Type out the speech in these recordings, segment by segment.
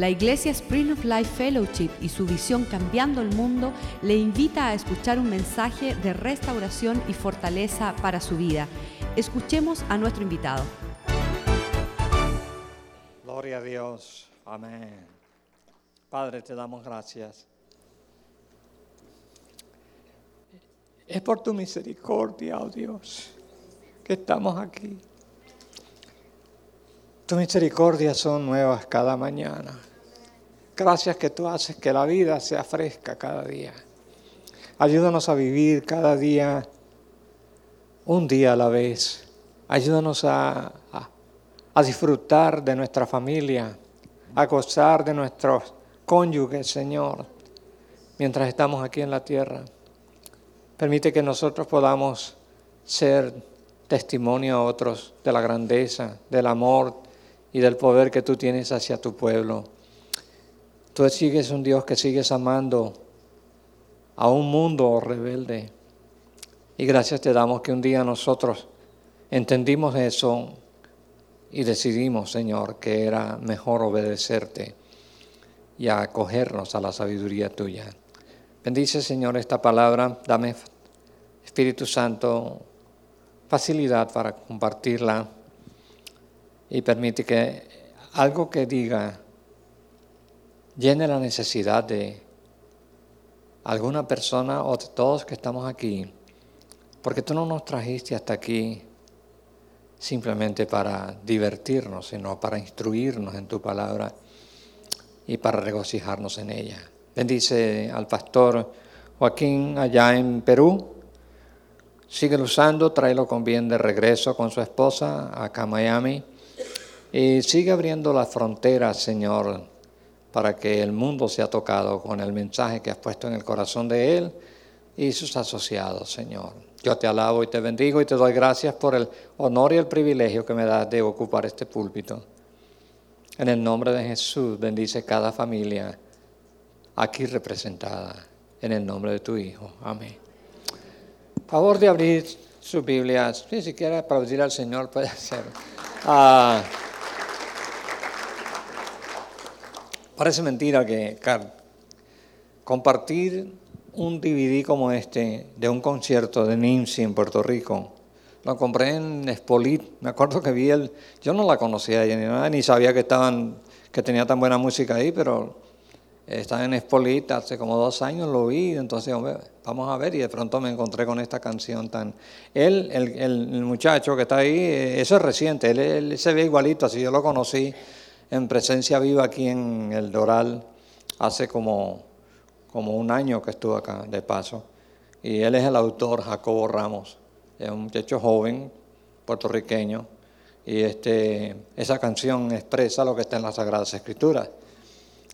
La Iglesia Spring of Life Fellowship y su visión Cambiando el Mundo le invita a escuchar un mensaje de restauración y fortaleza para su vida. Escuchemos a nuestro invitado. Gloria a Dios. Amén. Padre, te damos gracias. Es por tu misericordia, oh Dios, que estamos aquí. Tus misericordias son nuevas cada mañana. Gracias que tú haces que la vida sea fresca cada día. Ayúdanos a vivir cada día un día a la vez. Ayúdanos a, disfrutar de nuestra familia, a gozar de nuestros cónyuges, Señor, mientras estamos aquí en la tierra. Permite que nosotros podamos ser testimonio a otros de la grandeza, del amor, y del poder que tú tienes hacia tu pueblo. Tú sigues un Dios que sigues amando a un mundo rebelde. Y gracias te damos que un día nosotros entendimos eso y decidimos, Señor, que era mejor obedecerte y acogernos a la sabiduría tuya. Bendice, Señor, esta palabra. Dame, Espíritu Santo, facilidad para compartirla y permite que algo que diga llene la necesidad de alguna persona o de todos que estamos aquí, porque tú no nos trajiste hasta aquí simplemente para divertirnos, sino para instruirnos en tu palabra y para regocijarnos en ella. Bendice al pastor Joaquín allá en Perú. Sigue usando, tráelo con bien de regreso con su esposa acá a Miami. Y sigue abriendo las fronteras, Señor, para que el mundo sea tocado con el mensaje que has puesto en el corazón de Él y sus asociados, Señor. Yo te alabo y te bendigo y te doy gracias por el honor y el privilegio que me das de ocupar este púlpito. En el nombre de Jesús, bendice cada familia aquí representada. En el nombre de tu Hijo. Amén. Favor de abrir su Biblia. Si quiere aplaudir al Señor, puede hacerlo. Ah, Parece mentira que compartir un DVD como este de un concierto de Nimsi en Puerto Rico. Lo compré en Espolit. Me acuerdo que vi el. Yo no la conocía ni nada, ni sabía que estaban, que tenía tan buena música ahí, pero estaba en Espolit hace como dos años, lo vi, entonces vamos a ver, y de pronto me encontré con esta canción tan. Él, el, el muchacho que está ahí, eh, eso es reciente, él se ve igualito, así yo lo conocí en presencia viva aquí en el Doral hace como, como un año que estuvo acá de paso. Y él es el autor, Jacobo Ramos. Es un muchacho joven, puertorriqueño. Y este, esa canción expresa lo que está en las Sagradas Escrituras.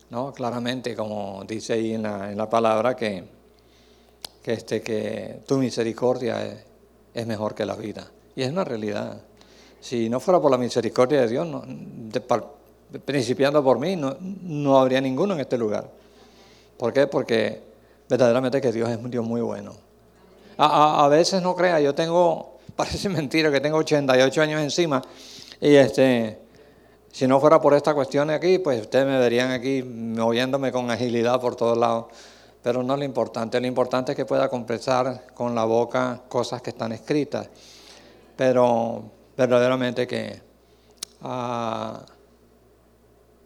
¿no? Claramente, como dice ahí en la, en la palabra, que, que, este, que tu misericordia es, es, mejor que la vida. Y es una realidad. Si no fuera por la misericordia de Dios, no, de, principiando por mí, no, no habría ninguno en este lugar. ¿Por qué? Porque verdaderamente que Dios es un Dios muy bueno. A, a, veces no crea, yo tengo, parece mentira que tengo 88 años encima y este, si no fuera por esta cuestión aquí, pues ustedes me verían aquí moviéndome con agilidad por todos lados. Pero no es lo importante, lo importante es que pueda confesar con la boca cosas que están escritas. Pero verdaderamente que... Uh,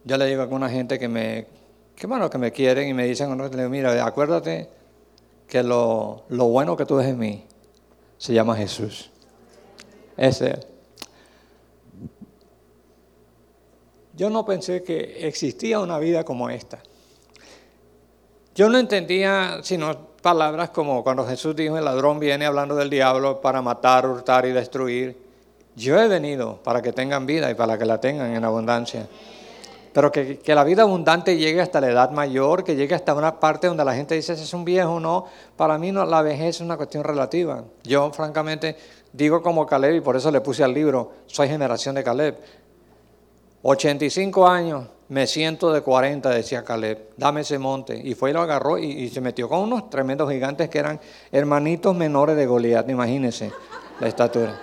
yo le digo a alguna gente que me, que bueno, que me quieren y me dicen, le mira, acuérdate que lo, lo bueno que tú ves en mí se llama Jesús. Ese. Yo no pensé que existía una vida como esta. Yo no entendía sino palabras como cuando Jesús dijo, el ladrón viene hablando del diablo para matar, hurtar y destruir. Yo he venido para que tengan vida y para que la tengan en abundancia. Pero que, la vida abundante llegue hasta la edad mayor, que llegue hasta una parte donde la gente dice, es un viejo, no. Para mí no, la vejez es una cuestión relativa. Yo, francamente, digo como Caleb, y por eso le puse al libro, soy generación de Caleb. 85 años, me siento de 40, decía Caleb, dame ese monte. Y fue y lo agarró y, se metió con unos tremendos gigantes que eran hermanitos menores de Goliat, imagínense la estatura.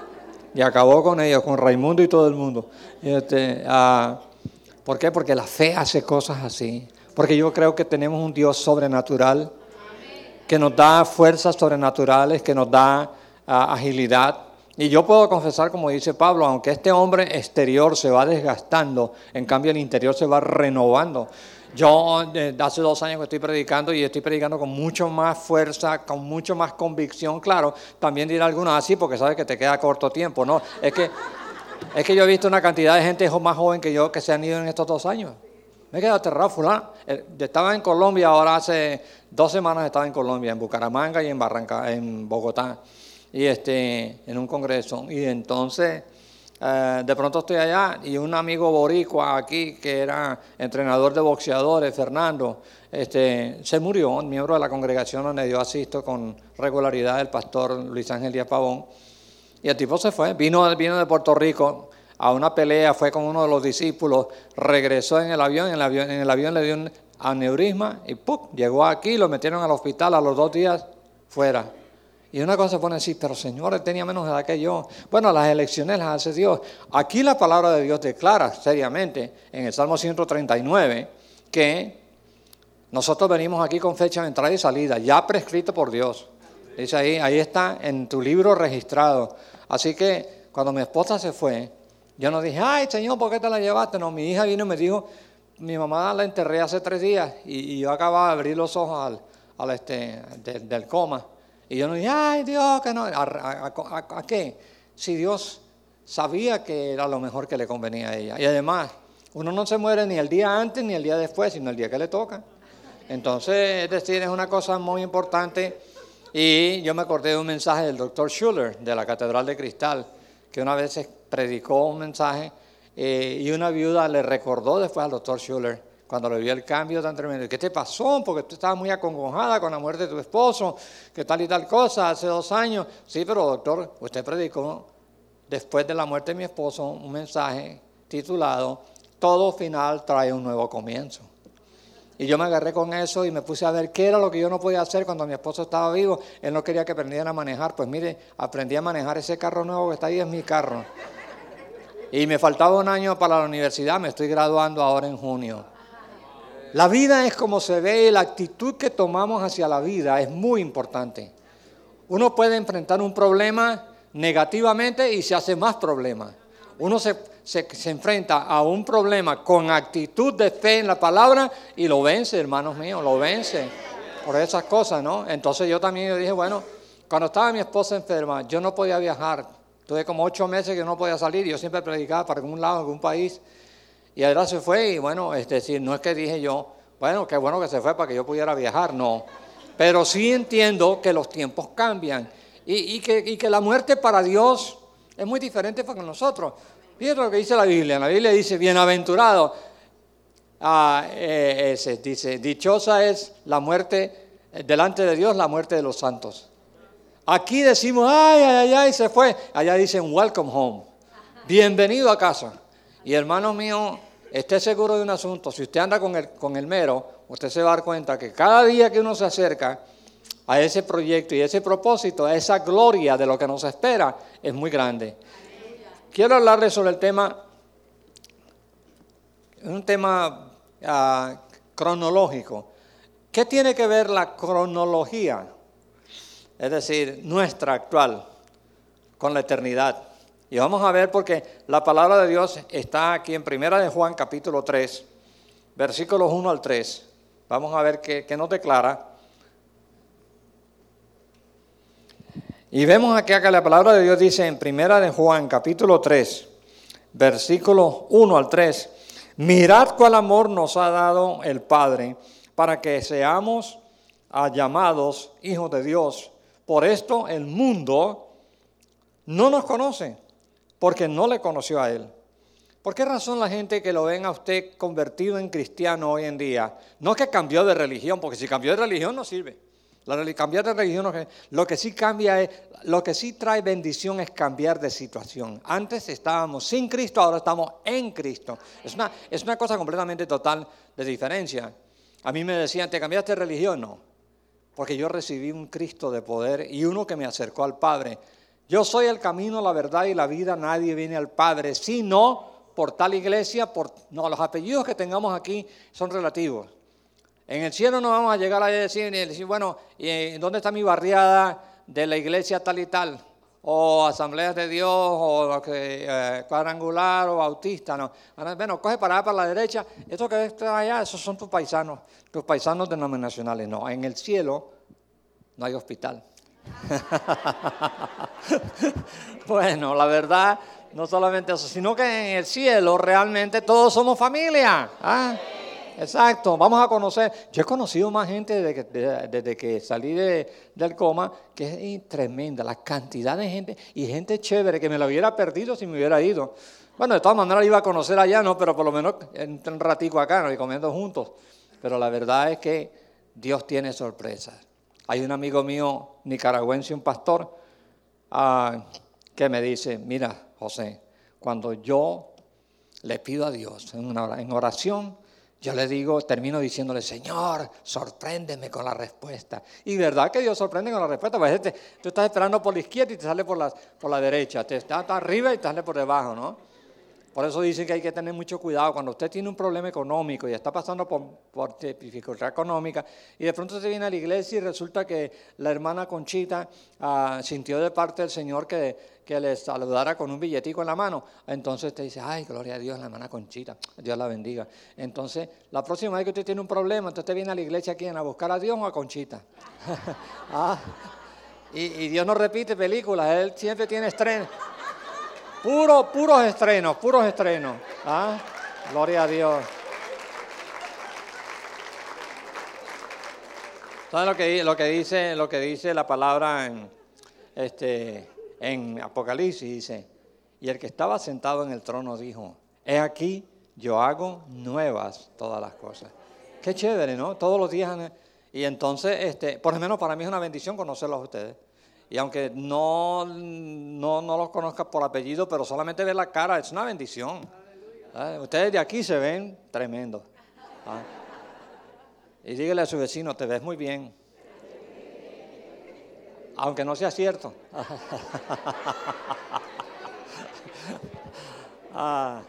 Y acabó con ellos, con Raimundo y todo el mundo. Este, ah, ¿Por qué? Porque la fe hace cosas así. Porque yo creo que tenemos un Dios sobrenatural que nos da fuerzas sobrenaturales, que nos da ah, agilidad. Y yo puedo confesar, como dice Pablo, aunque este hombre exterior se va desgastando, en cambio el interior se va renovando. Yo eh, hace dos años que estoy predicando y estoy predicando con mucho más fuerza, con mucho más convicción, claro. También dirá algunos así porque sabes que te queda corto tiempo, ¿no? Es que, es que yo he visto una cantidad de gente más joven que yo que se han ido en estos dos años. Me he quedado aterrado, fulano. Estaba en Colombia, ahora hace dos semanas estaba en Colombia, en Bucaramanga y en Barranca, en Bogotá, y este, en un congreso. Y entonces, eh, de pronto estoy allá y un amigo boricua aquí, que era entrenador de boxeadores, Fernando, este, se murió, miembro de la congregación donde yo asisto con regularidad, el pastor Luis Ángel Díaz Pavón. Y el tipo se fue, vino, vino de Puerto Rico, a una pelea, fue con uno de los discípulos, regresó en el avión, en el avión, le dio un aneurisma y ¡pum! llegó aquí, lo metieron al hospital a los dos días fuera. Y una cosa pone así, pero Señor, él tenía menos edad que yo. Bueno, las elecciones las hace Dios. Aquí la palabra de Dios declara seriamente en el Salmo 139 que nosotros venimos aquí con fecha de entrada y salida, ya prescrito por Dios. Dice ahí, ahí está en tu libro registrado. Así que cuando mi esposa se fue, yo no dije, ay Señor, ¿por qué te la llevaste? No, mi hija vino y me dijo, mi mamá la enterré hace tres días y, yo acababa de abrir los ojos al, este, del coma. Y yo no dije, ay Dios, que no. ¿A, qué? Si Dios sabía que era lo mejor que le convenía a ella. Y además, uno no se muere ni el día antes ni el día después, sino el día que le toca. Entonces, es decir, es una cosa muy importante. Y yo me acordé de un mensaje del doctor Schuller de la Catedral de Cristal, que una vez predicó un mensaje eh, y una viuda le recordó después al doctor Schuller cuando le vio el cambio tan tremendo. ¿Qué te pasó? Porque tú estabas muy acongojada con la muerte de tu esposo, que tal y tal cosa, hace dos años. Sí, pero doctor, usted predicó después de la muerte de mi esposo un mensaje titulado Todo final trae un nuevo comienzo. Y yo me agarré con eso y me puse a ver qué era lo que yo no podía hacer cuando mi esposo estaba vivo. Él no quería que aprendiera a manejar. Pues mire, aprendí a manejar ese carro nuevo que está ahí, es mi carro. Y me faltaba un año para la universidad, me estoy graduando ahora en junio. La vida es como se ve, la actitud que tomamos hacia la vida es muy importante. Uno puede enfrentar un problema negativamente y se hace más problema. Uno se se, enfrenta a un problema con actitud de fe en la palabra y lo vence, hermanos míos, lo vence por esas cosas, ¿no? Entonces yo también dije, bueno, cuando estaba mi esposa enferma, yo no podía viajar. Tuve como ocho meses que no podía salir y yo siempre predicaba para algún lado, algún país. Y ahora se fue y bueno, es decir, no es que dije yo, bueno, qué bueno que se fue para que yo pudiera viajar, no. Pero sí entiendo que los tiempos cambian y, que, y que la muerte para Dios es muy diferente para nosotros. Fíjate lo que dice la Biblia. La Biblia dice, bienaventurado. Ah, eh, dice, dichosa es la muerte, eh, delante de Dios, la muerte de los santos. Aquí decimos, ay, ay, ay, ay, se fue. Allá dicen, welcome home. Bienvenido a casa. Y hermano mío, esté seguro de un asunto. Si usted anda con el, con el mero, usted se va a dar cuenta que cada día que uno se acerca a ese proyecto y ese propósito, a esa gloria de lo que nos espera, es muy grande. Quiero hablarles sobre el tema, un tema ah, cronológico. ¿Qué tiene que ver la cronología? Es decir, nuestra actual, con la eternidad. Y vamos a ver porque la palabra de Dios está aquí en Primera de Juan capítulo 3, versículos 1 al 3. Vamos a ver qué, qué nos declara. Y vemos aquí que la palabra de Dios dice en Primera de Juan, capítulo 3, versículos 1 al 3, mirad cuál amor nos ha dado el Padre para que seamos llamados hijos de Dios. Por esto el mundo no nos conoce, porque no le conoció a Él. ¿Por qué razón la gente que lo ven a usted convertido en cristiano hoy en día, no que cambió de religión, porque si cambió de religión no sirve. La, cambiar de religión, lo que sí cambia es, lo que sí trae bendición es cambiar de situación. Antes estábamos sin Cristo, ahora estamos en Cristo. Es una, es una cosa completamente total de diferencia. A mí me decían, ¿te cambiaste de religión? No, porque yo recibí un Cristo de poder y uno que me acercó al Padre. Yo soy el camino, la verdad y la vida. Nadie viene al Padre sino por tal iglesia, por... No, los apellidos que tengamos aquí son relativos. En el cielo no vamos a llegar a decir, decir bueno, ¿y ¿dónde está mi barriada de la iglesia tal y tal? O asambleas de Dios, o eh, cuadrangular, o bautista, no. Bueno, coge para allá, para la derecha. Esto que está allá, esos son tus paisanos, tus paisanos denominacionales. No, en el cielo no hay hospital. bueno, la verdad, no solamente eso, sino que en el cielo realmente todos somos familia. ¿ah? Exacto, vamos a conocer. Yo he conocido más gente desde que, salí del coma, que es tremenda, la cantidad de gente y gente chévere que me la hubiera perdido si me hubiera ido. Bueno, de todas maneras iba a conocer allá, ¿no? Pero por lo menos en un ratico acá, ¿no? Y comiendo juntos. Pero la verdad es que Dios tiene sorpresas. Hay un amigo mío nicaragüense, un pastor, ah, que me dice, mira, José, cuando yo le pido a Dios en oración, yo le digo, termino diciéndole, Señor, sorpréndeme con la respuesta. Y verdad que Dios sorprende con la respuesta, porque tú estás esperando por la izquierda y te sale por la, por la derecha, te está arriba y te sale por debajo, ¿no? Por eso dicen que hay que tener mucho cuidado. Cuando usted tiene un problema económico y está pasando por, dificultad económica y de pronto se viene a la iglesia y resulta que la hermana Conchita ah, sintió de parte del Señor que, que le saludara con un billetico en la mano. Entonces usted dice, ay, gloria a Dios, la hermana Conchita, Dios la bendiga. Entonces, la próxima vez que usted tiene un problema, entonces usted viene a la iglesia aquí a buscar a Dios o a Conchita. Ah, y, y Dios no repite películas, Él siempre tiene estreno. Puro, puros estrenos, puros estrenos. ¿Ah? Gloria a Dios. ¿Saben lo que, dice, lo que dice la palabra en, este, en Apocalipsis? Dice, y el que estaba sentado en el trono dijo, he aquí, yo hago nuevas todas las cosas. Qué chévere, ¿no? Todos los días. Y entonces, este, por lo menos para mí es una bendición conocerlos a ustedes. Y aunque no, no, no los conozca por apellido, pero solamente ver la cara, es una bendición. Ustedes de aquí se ven tremendo. ¿Ah? Y dígale a su vecino, te ves muy bien. Aunque no sea cierto. ah.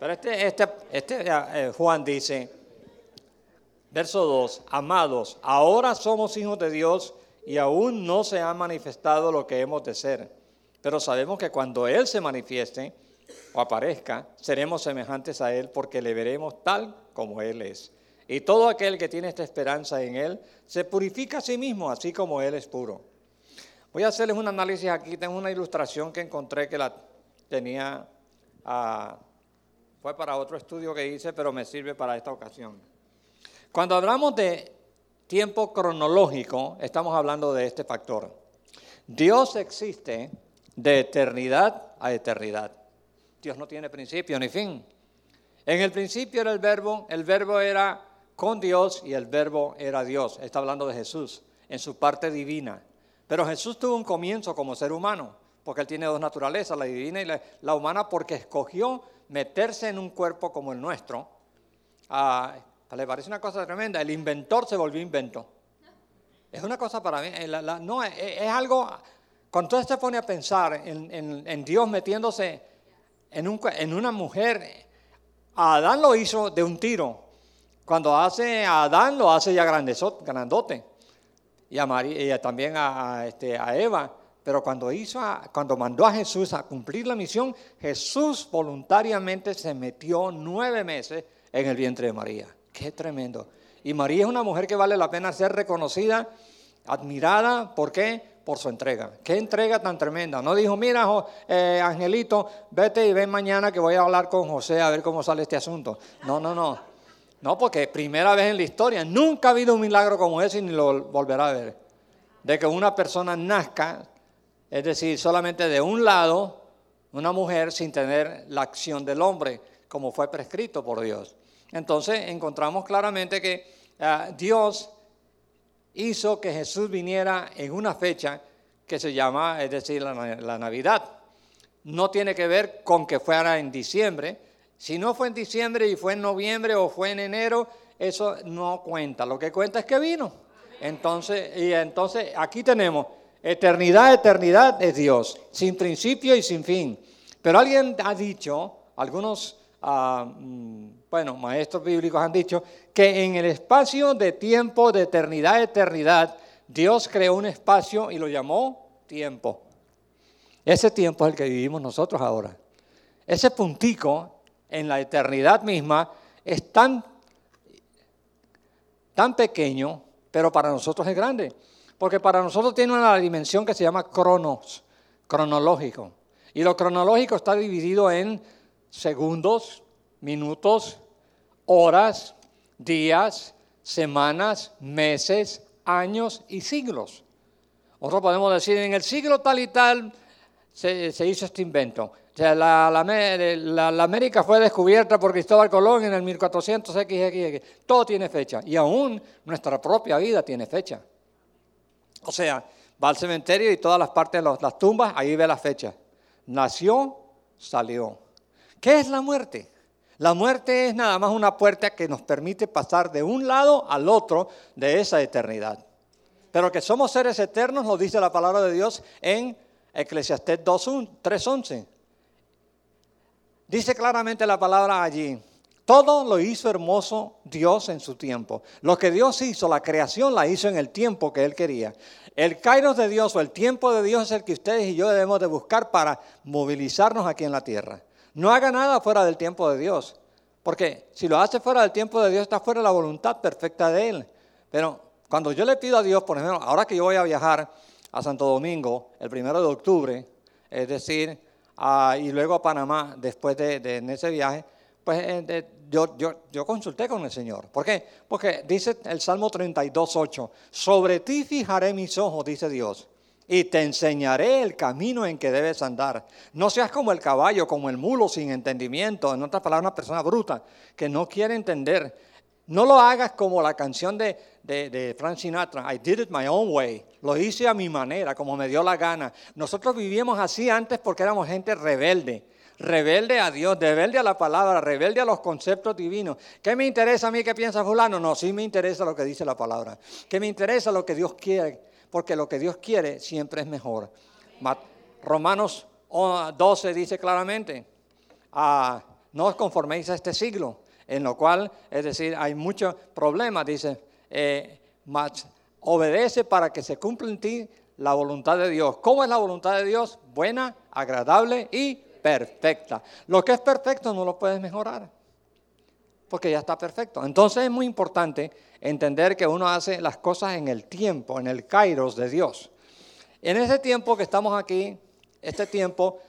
Pero este, este, este eh, Juan dice, Verso 2, amados, ahora somos hijos de Dios y aún no se ha manifestado lo que hemos de ser. Pero sabemos que cuando Él se manifieste o aparezca, seremos semejantes a Él porque le veremos tal como Él es. Y todo aquel que tiene esta esperanza en Él se purifica a sí mismo, así como Él es puro. Voy a hacerles un análisis aquí. Tengo una ilustración que encontré que la tenía, ah, fue para otro estudio que hice, pero me sirve para esta ocasión. Cuando hablamos de tiempo cronológico, estamos hablando de este factor. Dios existe de eternidad a eternidad. Dios no tiene principio ni fin. En el principio era el verbo, el verbo era con Dios y el verbo era Dios. Está hablando de Jesús en su parte divina. Pero Jesús tuvo un comienzo como ser humano, porque él tiene dos naturalezas, la divina y la, humana, porque escogió meterse en un cuerpo como el nuestro, a ¿Le parece una cosa tremenda? El inventor se volvió invento. Es una cosa para mí, eh, no, es, algo, cuando usted se pone a pensar en, Dios metiéndose en, una mujer, Adán lo hizo de un tiro. Cuando hace a Adán lo hace ya grandote. Y, a María, también a, este, a Eva. Pero cuando, hizo cuando mandó a Jesús a cumplir la misión, Jesús voluntariamente se metió nueve meses en el vientre de María. Qué tremendo. Y María es una mujer que vale la pena ser reconocida, admirada. ¿Por qué? Por su entrega. Qué entrega tan tremenda. No dijo, mira, eh, Angelito, vete y ven mañana que voy a hablar con José a ver cómo sale este asunto. No, no, no. No, porque primera vez en la historia, nunca ha habido un milagro como ese y ni lo volverá a ver. De que una persona nazca, es decir, solamente de un lado, una mujer sin tener la acción del hombre, como fue prescrito por Dios. Entonces encontramos claramente que ah, Dios hizo que Jesús viniera en una fecha que se llama, es decir, la, Navidad. No tiene que ver con que fuera en diciembre. Si no fue en diciembre y fue en noviembre o fue en enero, eso no cuenta. Lo que cuenta es que vino. Entonces, y entonces aquí tenemos Eternidad, eternidad es Dios, sin principio y sin fin. Pero alguien ha dicho, algunos, ah, mm, bueno, maestros bíblicos han dicho, que en el espacio de tiempo, de eternidad, eternidad, Dios creó un espacio y lo llamó tiempo. Ese tiempo es el que vivimos nosotros ahora. Ese puntico en la eternidad misma es tan, tan pequeño, pero para nosotros es grande. Porque para nosotros tiene una dimensión que se llama cronos, cronológico. Y lo cronológico está dividido en segundos, minutos, horas, días, semanas, meses, años y siglos. Nosotros podemos decir, en el siglo tal y tal se, hizo este invento. O sea, la, América fue descubierta por Cristóbal Colón en el 1400 XXX. Todo tiene fecha. Y aún nuestra propia vida tiene fecha. O sea, va al cementerio y todas las partes de las tumbas, ahí ve la fecha. Nació, salió. ¿Qué es la muerte? La muerte es nada más una puerta que nos permite pasar de un lado al otro de esa eternidad. Pero que somos seres eternos, lo dice la palabra de Dios en Eclesiastés 3.11. Dice claramente la palabra allí, todo lo hizo hermoso Dios en su tiempo. Lo que Dios hizo, la creación la hizo en el tiempo que Él quería. El kairos de Dios o el tiempo de Dios es el que ustedes y yo debemos de buscar para movilizarnos aquí en la tierra. No haga nada fuera del tiempo de Dios. Porque si lo hace fuera del tiempo de Dios, está fuera de la voluntad perfecta de Él. Pero cuando yo le pido a Dios, por ejemplo, ahora que yo voy a viajar a Santo Domingo el primero de octubre, es decir, y luego a Panamá después de, ese viaje, pues eh, yo, yo, yo, consulté con el Señor. ¿Por qué? Porque dice el Salmo 32.8, sobre ti fijaré mis ojos, dice Dios, y te enseñaré el camino en que debes andar. No seas como el caballo, como el mulo sin entendimiento, en otras palabras, una persona bruta que no quiere entender. No lo hagas como la canción de, de, Frank Sinatra, I did it my own way. Lo hice a mi manera, como me dio la gana. Nosotros vivíamos así antes porque éramos gente rebelde. Rebelde a Dios, rebelde a la palabra, rebelde a los conceptos divinos. ¿Qué me interesa a mí qué piensa fulano? No, sí me interesa lo que dice la palabra. ¿Qué me interesa lo que Dios quiere? Porque lo que Dios quiere siempre es mejor. Romanos 12 dice claramente, ah, no os conforméis a este siglo, en lo cual, es decir, hay muchos problemas, dice eh, obedece para que se cumpla en ti la voluntad de Dios. ¿Cómo es la voluntad de Dios? Buena, agradable y perfecta. Lo que es perfecto no lo puedes mejorar, porque ya está perfecto. Entonces es muy importante entender que uno hace las cosas en el tiempo, en el kairos de Dios. En ese tiempo que estamos aquí, este tiempo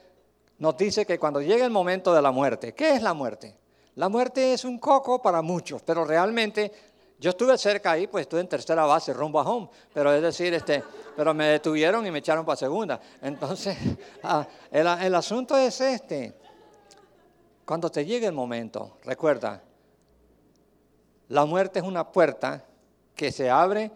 nos dice que cuando llegue el momento de la muerte, ¿qué es la muerte? La muerte es un coco para muchos, pero realmente yo estuve cerca ahí, pues estuve en tercera base, rumbo a home, pero es decir, este, pero me detuvieron y me echaron para segunda. Entonces, ah, el, el asunto es este. Cuando te llegue el momento, recuerda, la muerte es una puerta que se abre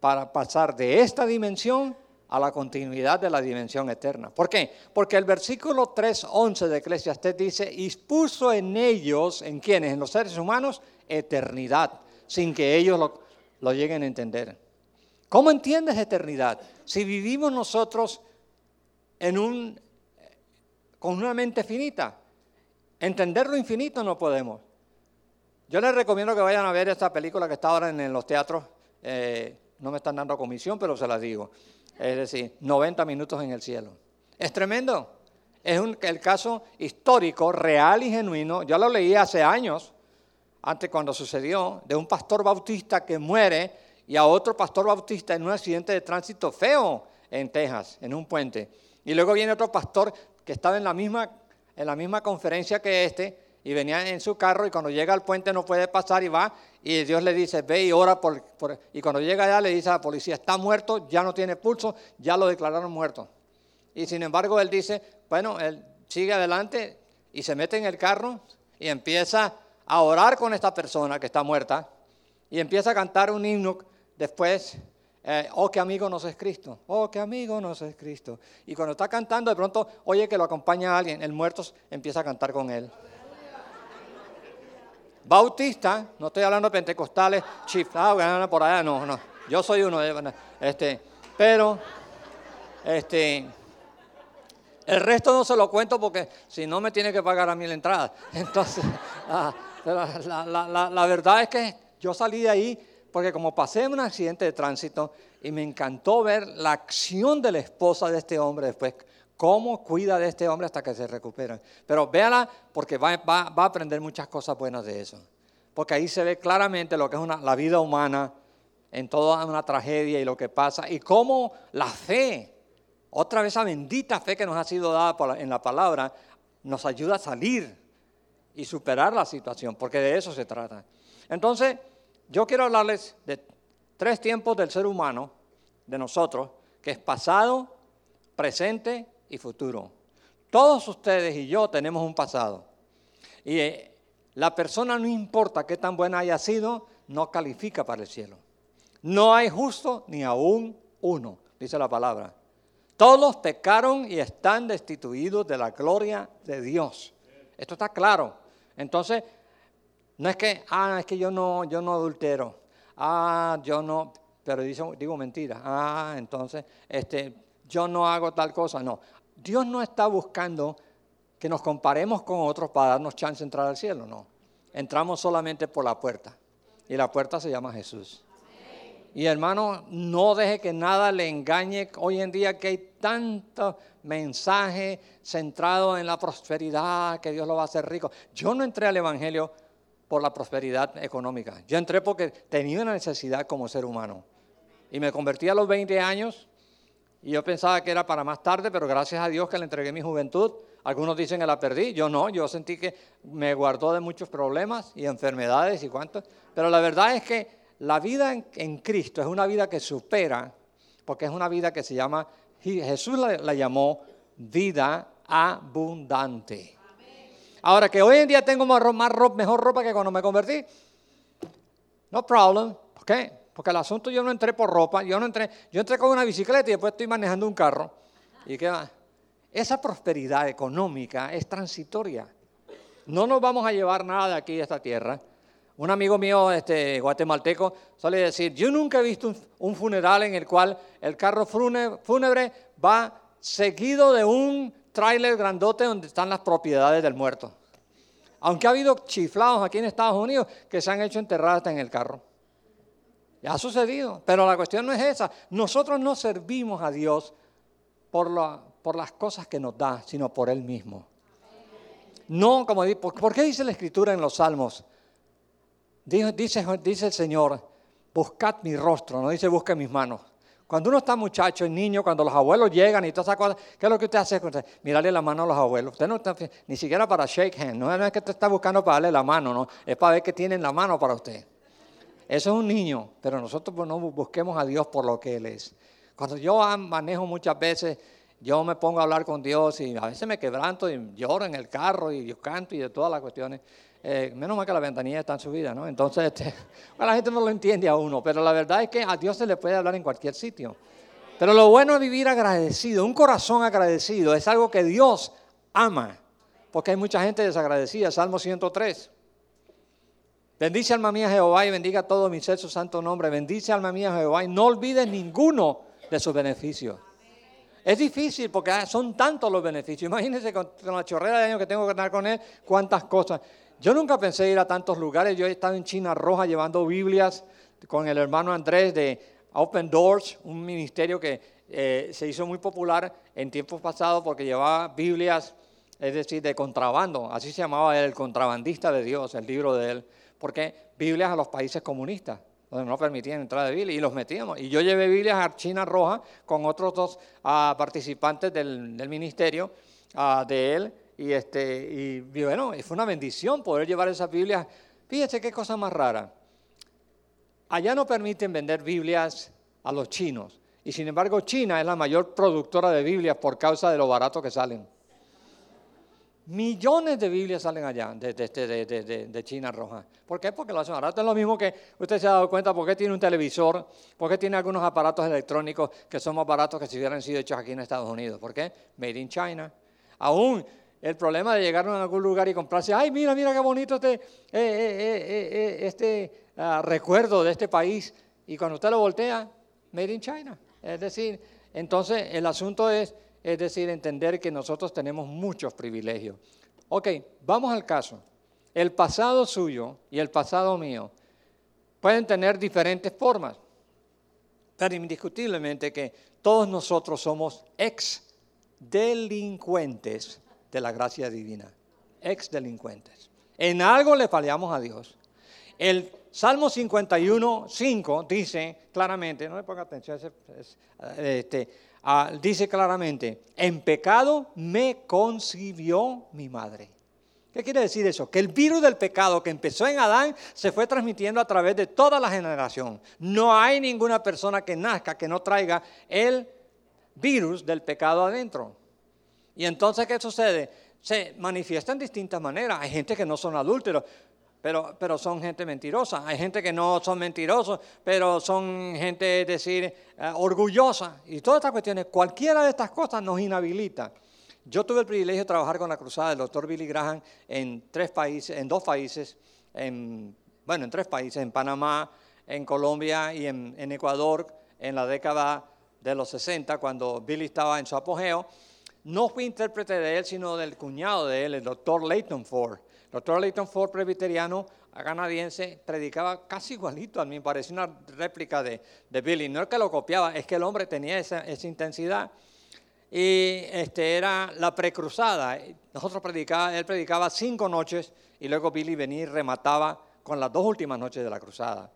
para pasar de esta dimensión a la continuidad de la dimensión eterna. ¿Por qué? Porque el versículo 3.11 de Eclesiastes dice, y puso en ellos, ¿en quiénes? En los seres humanos, eternidad sin que ellos lo, lleguen a entender. ¿Cómo entiendes eternidad? Si vivimos nosotros con una mente finita, entender lo infinito no podemos. Yo les recomiendo que vayan a ver esta película que está ahora en, los teatros. Eh, no me están dando comisión, pero se las digo. Es decir, 90 minutos en el cielo. Es tremendo. Es el caso histórico, real y genuino. Yo lo leí hace años antes cuando sucedió, de un pastor bautista que muere y a otro pastor bautista en un accidente de tránsito feo en Texas, en un puente. Y luego viene otro pastor que estaba en la misma, en la misma conferencia que este y venía en su carro y cuando llega al puente no puede pasar y va y Dios le dice, ve y ora por, Y cuando llega allá le dice a la policía, está muerto, ya no tiene pulso, ya lo declararon muerto. Y sin embargo él dice, bueno, él sigue adelante y se mete en el carro y empieza a orar con esta persona que está muerta y empieza a cantar un himno después, eh, oh, qué amigo nos es Cristo, oh, qué amigo nos es Cristo. Y cuando está cantando, de pronto oye que lo acompaña alguien, el muerto empieza a cantar con él. Bautista, no estoy hablando de pentecostales, chiflados, por allá, no, no. Yo soy uno de este, pero Este, el resto no se lo cuento porque si no me tiene que pagar a mí la entrada. Entonces, ah, la, verdad es que yo salí de ahí porque como pasé en un accidente de tránsito y me encantó ver la acción de la esposa de este hombre después, cómo cuida de este hombre hasta que se recupera. Pero véala porque va, a aprender muchas cosas buenas de eso. Porque ahí se ve claramente lo que es la vida humana en toda una tragedia y lo que pasa y cómo la fe otra vez esa bendita fe que nos ha sido dada en la palabra nos ayuda a salir y superar la situación, porque de eso se trata. Entonces, yo quiero hablarles de tres tiempos del ser humano, de nosotros, que es pasado, presente y futuro. Todos ustedes y yo tenemos un pasado. Y eh, la persona no importa qué tan buena haya sido, no califica para el cielo. No hay justo ni aún uno, dice la palabra. Todos pecaron y están destituidos de la gloria de Dios. Esto está claro. Entonces, no es que, ah, es que yo no, yo no adultero. Ah, yo no, pero digo mentira. Ah, entonces, este, yo no hago tal cosa. No, Dios no está buscando que nos comparemos con otros para darnos chance de entrar al cielo, no. Entramos solamente por la puerta. Y la puerta se llama Jesús. Y hermano, no deje que nada le engañe. Hoy en día que hay tanto mensaje centrado en la prosperidad, que Dios lo va a hacer rico. Yo no entré al Evangelio por la prosperidad económica. Yo entré porque tenía una necesidad como ser humano. Y me convertí a los 20 años y yo pensaba que era para más tarde, pero gracias a Dios que le entregué mi juventud. Algunos dicen que la perdí, yo no, yo sentí que me guardó de muchos problemas y enfermedades y cuantos. Pero la verdad es que la vida en, Cristo es una vida que supera, porque es una vida que se llama, Jesús la, llamó vida abundante. Ahora que hoy en día tengo más, mejor ropa que cuando me convertí, no problem. ¿Por qué? Porque el asunto yo no entré por ropa, yo no entré, yo entré con una bicicleta y después estoy manejando un carro. ¿Y qué? Esa prosperidad económica es transitoria. No nos vamos a llevar nada de aquí de esta tierra. Un amigo mío, este, guatemalteco, suele decir, yo nunca he visto un, funeral en el cual el carro fúnebre, va seguido de un tráiler grandote donde están las propiedades del muerto. Aunque ha habido chiflados aquí en Estados Unidos que se han hecho enterradas en el carro. Ya ha sucedido, pero la cuestión no es esa. Nosotros no servimos a Dios por, las cosas que nos da, sino por Él mismo. No, como ¿por qué dice la Escritura en los Salmos? Dice, dice el Señor, buscad mi rostro, no dice busque mis manos. Cuando uno está muchacho, niño, cuando los abuelos llegan y todas esas cosas, ¿qué es lo que usted hace? Mirarle la mano a los abuelos. Usted no está, ni siquiera para shake hand, no es que usted está buscando para darle la mano, no, es para ver que tienen la mano para usted. Eso es un niño, pero nosotros pues, no busquemos a Dios por lo que Él es. Cuando yo manejo muchas veces, yo me pongo a hablar con Dios y a veces me quebranto y lloro en el carro y yo canto y de todas las cuestiones. Eh, menos mal que la ventanilla está en su vida, ¿no? Entonces, este, la gente no lo entiende a uno, pero la verdad es que a Dios se le puede hablar en cualquier sitio. Pero lo bueno es vivir agradecido, un corazón agradecido, es algo que Dios ama, porque hay mucha gente desagradecida. Salmo 103. Bendice alma mía Jehová y bendiga todo mi ser su santo nombre. Bendice alma mía Jehová y no olvides ninguno de sus beneficios. Es difícil porque son tantos los beneficios. Imagínense con, la chorrera de años que tengo que estar con él, cuántas cosas. Yo nunca pensé ir a tantos lugares. Yo he estado en China Roja llevando Biblias con el hermano Andrés de Open Doors, un ministerio que eh, se hizo muy popular en tiempos pasados porque llevaba Biblias, es decir, de contrabando. Así se llamaba el contrabandista de Dios, el libro de él. Porque Biblias a los países comunistas, donde no permitían entrar de Biblia, y los metíamos. Y yo llevé Biblias a China Roja con otros dos ah, participantes del, ministerio ah, de él y, este, y bueno, fue una bendición poder llevar esas Biblias. Fíjense qué cosa más rara. Allá no permiten vender Biblias a los chinos. Y sin embargo, China es la mayor productora de Biblias por causa de lo barato que salen. Millones de Biblias salen allá de, de, China Roja. ¿Por qué? Porque lo hacen. Es lo mismo que usted se ha dado cuenta por qué tiene un televisor, por qué tiene algunos aparatos electrónicos que son más baratos que si hubieran sido hechos aquí en Estados Unidos. ¿Por qué? Made in China. Aún el problema de llegar a algún lugar y comprarse, ay, mira, mira qué bonito este, eh, eh, eh, este ah, recuerdo de este país. Y cuando usted lo voltea, made in China. Es decir, Entonces, el asunto es, es decir, entender que nosotros tenemos muchos privilegios. Ok, vamos al caso. El pasado suyo y el pasado mío pueden tener diferentes formas, pero indiscutiblemente que todos nosotros somos ex delincuentes de la gracia divina, ex delincuentes. En algo le fallamos a Dios. El Salmo 51, 5 dice claramente, no me ponga atención, este, ah, dice claramente, en pecado me concibió mi madre. ¿Qué quiere decir eso? Que el virus del pecado que empezó en Adán se fue transmitiendo a través de toda la generación. No hay ninguna persona que nazca que no traiga el virus del pecado adentro. Y entonces, ¿qué sucede? Se manifiesta en distintas maneras. Hay gente que no son adúlteros, pero, pero son gente mentirosa. Hay gente que no son mentirosos, pero son gente, es decir, eh, orgullosa. Y todas estas cuestiones, cualquiera de estas cosas nos inhabilita. Yo tuve el privilegio de trabajar con la cruzada del doctor Billy Graham en tres países, en dos países, en, bueno, en tres países, en Panamá, en Colombia y en, Ecuador, en la década de los 60, cuando Billy estaba en su apogeo. No fui intérprete de él, sino del cuñado de él, el doctor Leighton Ford. Doctor Leighton Ford, presbiteriano canadiense, predicaba casi igualito, a mí me pareció una réplica de, de Billy. No es que lo copiaba, es que el hombre tenía esa, esa intensidad y este, era la precruzada. Nosotros predicaba, él predicaba cinco noches y luego Billy venía y remataba con las dos últimas noches de la cruzada.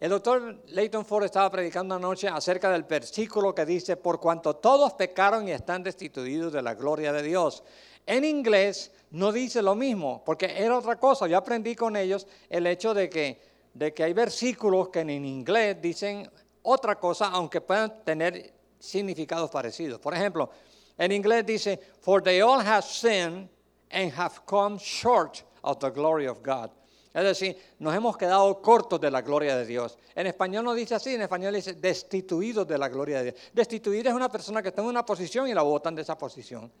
El doctor Leighton Ford estaba predicando una noche acerca del versículo que dice, por cuanto todos pecaron y están destituidos de la gloria de Dios. En inglés no dice lo mismo, porque era otra cosa. Yo aprendí con ellos el hecho de que, de que hay versículos que en inglés dicen otra cosa, aunque puedan tener significados parecidos. Por ejemplo, en inglés dice, For they all have sinned and have come short of the glory of God. Es decir, nos hemos quedado cortos de la gloria de Dios. En español no dice así, en español dice destituidos de la gloria de Dios. Destituir es una persona que está en una posición y la botan de esa posición.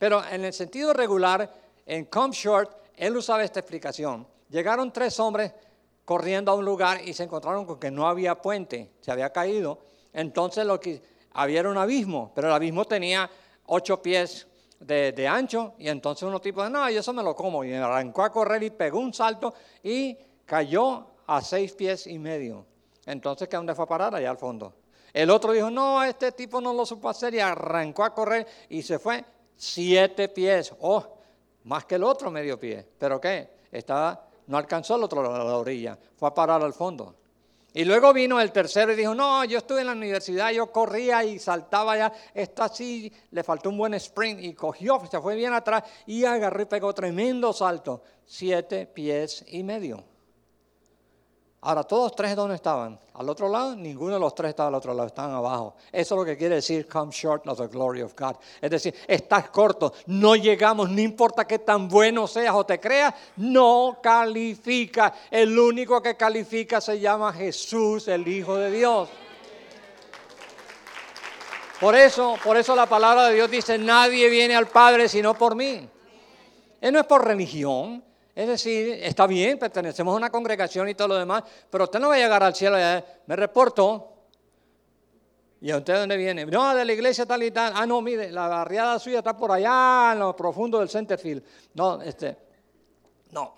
Pero en el sentido regular, en come short, él usaba esta explicación. Llegaron tres hombres corriendo a un lugar y se encontraron con que no había puente, se había caído. Entonces lo que había un abismo, pero el abismo tenía ocho pies de, ancho y entonces uno tipo no, yo eso me lo como y arrancó a correr y pegó un salto y cayó a seis pies y medio. Entonces, ¿qué dónde fue a parar? Allá al fondo. El otro dijo, no, este tipo no lo supo hacer y arrancó a correr y se fue siete pies. Oh, más que el otro medio pie. ¿Pero qué? Estaba, no alcanzó el otro a la orilla, fue a parar al fondo. Y luego vino el tercero y dijo, no, yo estuve en la universidad, yo corría y saltaba ya, esto así, le faltó un buen sprint y cogió, se fue bien atrás y agarró y pegó tremendo salto, siete pies y medio. Ahora, todos tres, ¿dónde estaban? Al otro lado, ninguno de los tres estaba al otro lado, estaban abajo. Eso es lo que quiere decir, come short of the glory of God. Es decir, estás corto, no llegamos, no importa qué tan bueno seas o te creas, no califica. El único que califica se llama Jesús, el Hijo de Dios. Por eso, por eso la palabra de Dios dice, nadie viene al Padre sino por mí. Él no es por religión, es decir, está bien, pertenecemos a una congregación y todo lo demás, pero usted no va a llegar al cielo y me reporto. ¿Y a usted dónde viene? No, de la iglesia tal y tal. Ah, no, mire, la barriada suya está por allá, en lo profundo del Centerfield. No, este, no.